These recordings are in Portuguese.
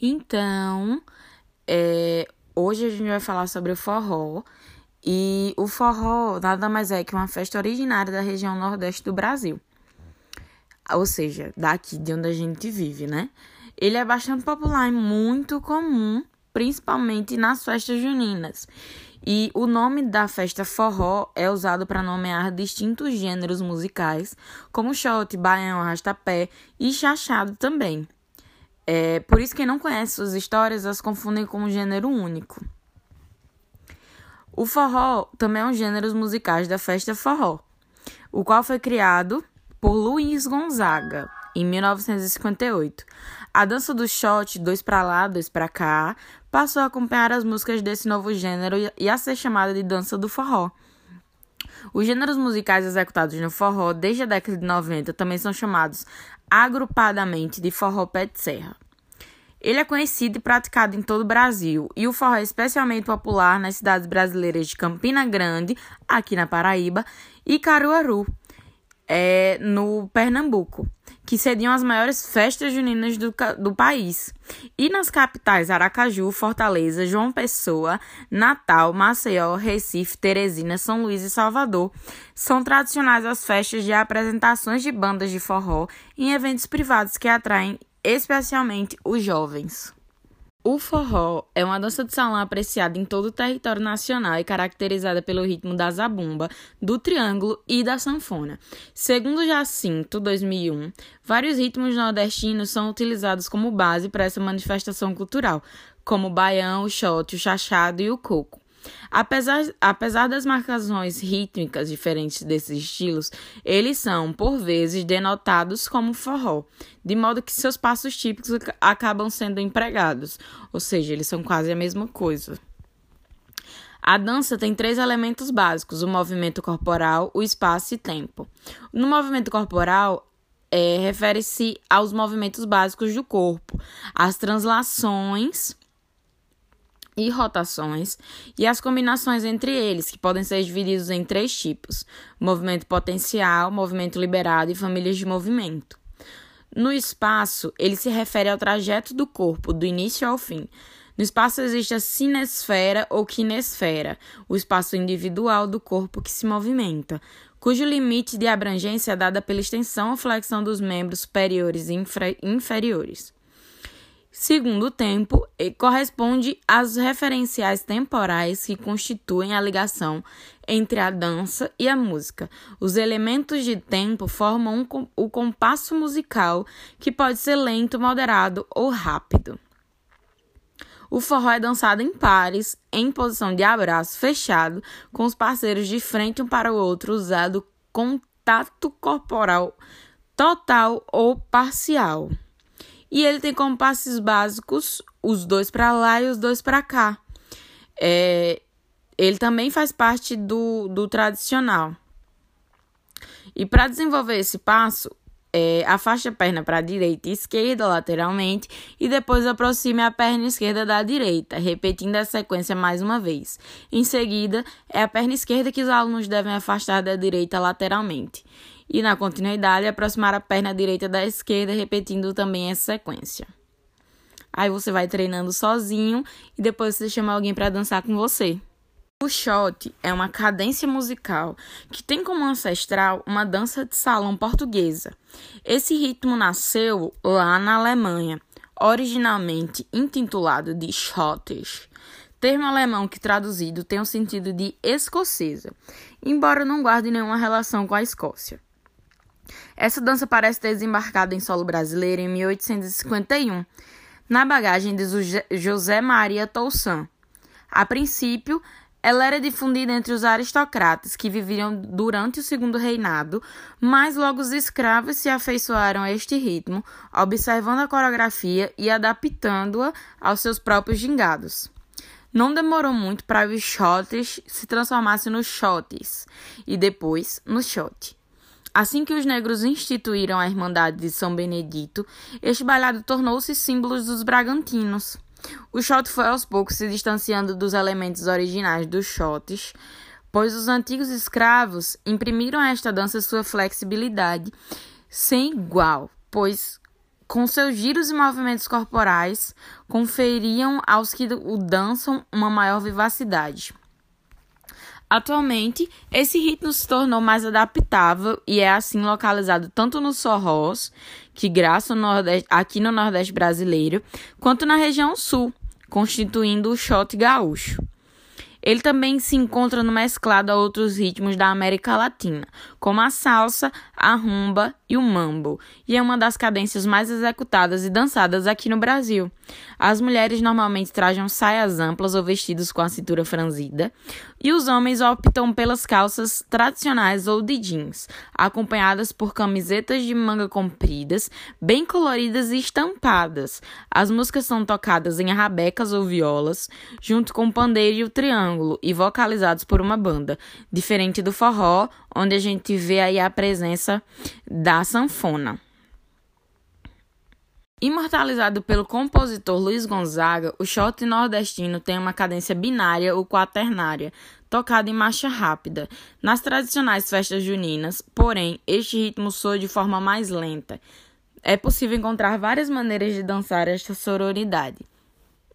Então, é, hoje a gente vai falar sobre o forró. E o forró nada mais é que uma festa originária da região nordeste do Brasil. Ou seja, daqui de onde a gente vive, né? Ele é bastante popular e muito comum, principalmente nas festas juninas. E o nome da festa forró é usado para nomear distintos gêneros musicais, como shot, baião, arrastapé e chachado também. É, por isso, quem não conhece suas histórias as confundem com um gênero único. O forró também é um gênero musical da festa forró, o qual foi criado por Luiz Gonzaga em 1958. A dança do shot, dois para lá, dois para cá, passou a acompanhar as músicas desse novo gênero e a ser chamada de dança do forró. Os gêneros musicais executados no forró desde a década de 90 também são chamados agrupadamente de forró pé de serra. Ele é conhecido e praticado em todo o Brasil, e o forró é especialmente popular nas cidades brasileiras de Campina Grande, aqui na Paraíba, e Caruaru, é, no Pernambuco, que sediam as maiores festas juninas do, do país. E nas capitais Aracaju, Fortaleza, João Pessoa, Natal, Maceió, Recife, Teresina, São Luís e Salvador, são tradicionais as festas de apresentações de bandas de forró em eventos privados que atraem especialmente os jovens. O forró é uma dança de salão apreciada em todo o território nacional e caracterizada pelo ritmo da zabumba, do triângulo e da sanfona. Segundo Jacinto, 2001, vários ritmos nordestinos são utilizados como base para essa manifestação cultural, como o baião, o shot, o chachado e o coco. Apesar, apesar das marcações rítmicas diferentes desses estilos, eles são, por vezes, denotados como forró, de modo que seus passos típicos acabam sendo empregados, ou seja, eles são quase a mesma coisa. A dança tem três elementos básicos: o movimento corporal, o espaço e tempo. No movimento corporal, é, refere-se aos movimentos básicos do corpo, as translações e rotações, e as combinações entre eles, que podem ser divididos em três tipos: movimento potencial, movimento liberado e famílias de movimento. No espaço, ele se refere ao trajeto do corpo, do início ao fim. No espaço existe a cinesfera ou quinesfera, o espaço individual do corpo que se movimenta, cujo limite de abrangência é dada pela extensão ou flexão dos membros superiores e inferiores. Segundo tempo, corresponde às referenciais temporais que constituem a ligação entre a dança e a música. Os elementos de tempo formam um, o compasso musical, que pode ser lento, moderado ou rápido. O forró é dançado em pares, em posição de abraço fechado, com os parceiros de frente um para o outro, usado contato corporal total ou parcial. E ele tem como passes básicos os dois para lá e os dois para cá. É, ele também faz parte do, do tradicional. E para desenvolver esse passo, é, afaste a perna para a direita e esquerda lateralmente e depois aproxime a perna esquerda da direita, repetindo a sequência mais uma vez. Em seguida, é a perna esquerda que os alunos devem afastar da direita lateralmente e, na continuidade, aproximar a perna direita da esquerda, repetindo também essa sequência. Aí você vai treinando sozinho e depois você chama alguém para dançar com você. O shot é uma cadência musical que tem como ancestral uma dança de salão portuguesa. Esse ritmo nasceu lá na Alemanha, originalmente intitulado de Schottisch, termo alemão que traduzido tem o sentido de escocesa, embora não guarde nenhuma relação com a Escócia. Essa dança parece ter desembarcado em solo brasileiro em 1851, na bagagem de José Maria Toussaint. A princípio, ela era difundida entre os aristocratas que viviam durante o segundo reinado, mas logo os escravos se afeiçoaram a este ritmo, observando a coreografia e adaptando-a aos seus próprios gingados. Não demorou muito para os shotes se transformassem nos shotes e depois no shot. Assim que os negros instituíram a Irmandade de São Benedito, este bailado tornou-se símbolo dos bragantinos. O shot foi aos poucos se distanciando dos elementos originais dos shots, pois os antigos escravos imprimiram a esta dança sua flexibilidade sem igual, pois com seus giros e movimentos corporais, conferiam aos que o dançam uma maior vivacidade. Atualmente, esse ritmo se tornou mais adaptável e é assim localizado tanto nos sorrós, que graçam aqui no Nordeste brasileiro, quanto na região sul, constituindo o shot gaúcho. Ele também se encontra no mesclado a outros ritmos da América Latina, como a salsa, a rumba e o mambo, e é uma das cadências mais executadas e dançadas aqui no Brasil. As mulheres normalmente trajam saias amplas ou vestidos com a cintura franzida, e os homens optam pelas calças tradicionais ou de jeans, acompanhadas por camisetas de manga compridas, bem coloridas e estampadas. As músicas são tocadas em rabecas ou violas, junto com o pandeiro e o triângulo, e vocalizados por uma banda, diferente do forró, onde a gente vê aí a presença da sanfona. Imortalizado pelo compositor Luiz Gonzaga, o shot nordestino tem uma cadência binária ou quaternária, tocada em marcha rápida. Nas tradicionais festas juninas, porém, este ritmo soa de forma mais lenta. É possível encontrar várias maneiras de dançar esta sororidade.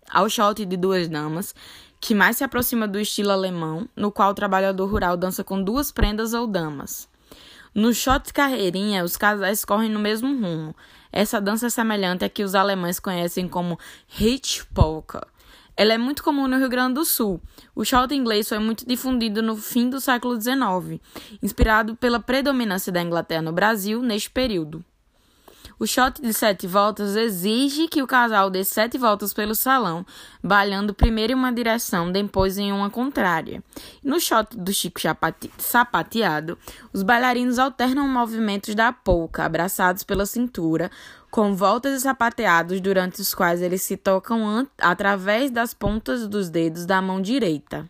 Ao shot de duas damas, que mais se aproxima do estilo alemão, no qual o trabalhador rural dança com duas prendas ou damas. No shot carreirinha, os casais correm no mesmo rumo. Essa dança é semelhante à que os alemães conhecem como Hitch Polka. Ela é muito comum no Rio Grande do Sul. O shot inglês foi muito difundido no fim do século XIX, inspirado pela predominância da Inglaterra no Brasil neste período. O shot de sete voltas exige que o casal dê sete voltas pelo salão, balhando primeiro em uma direção, depois em uma contrária. No shot do Chico sapateado, os bailarinos alternam movimentos da polca, abraçados pela cintura, com voltas e sapateados durante os quais eles se tocam através das pontas dos dedos da mão direita.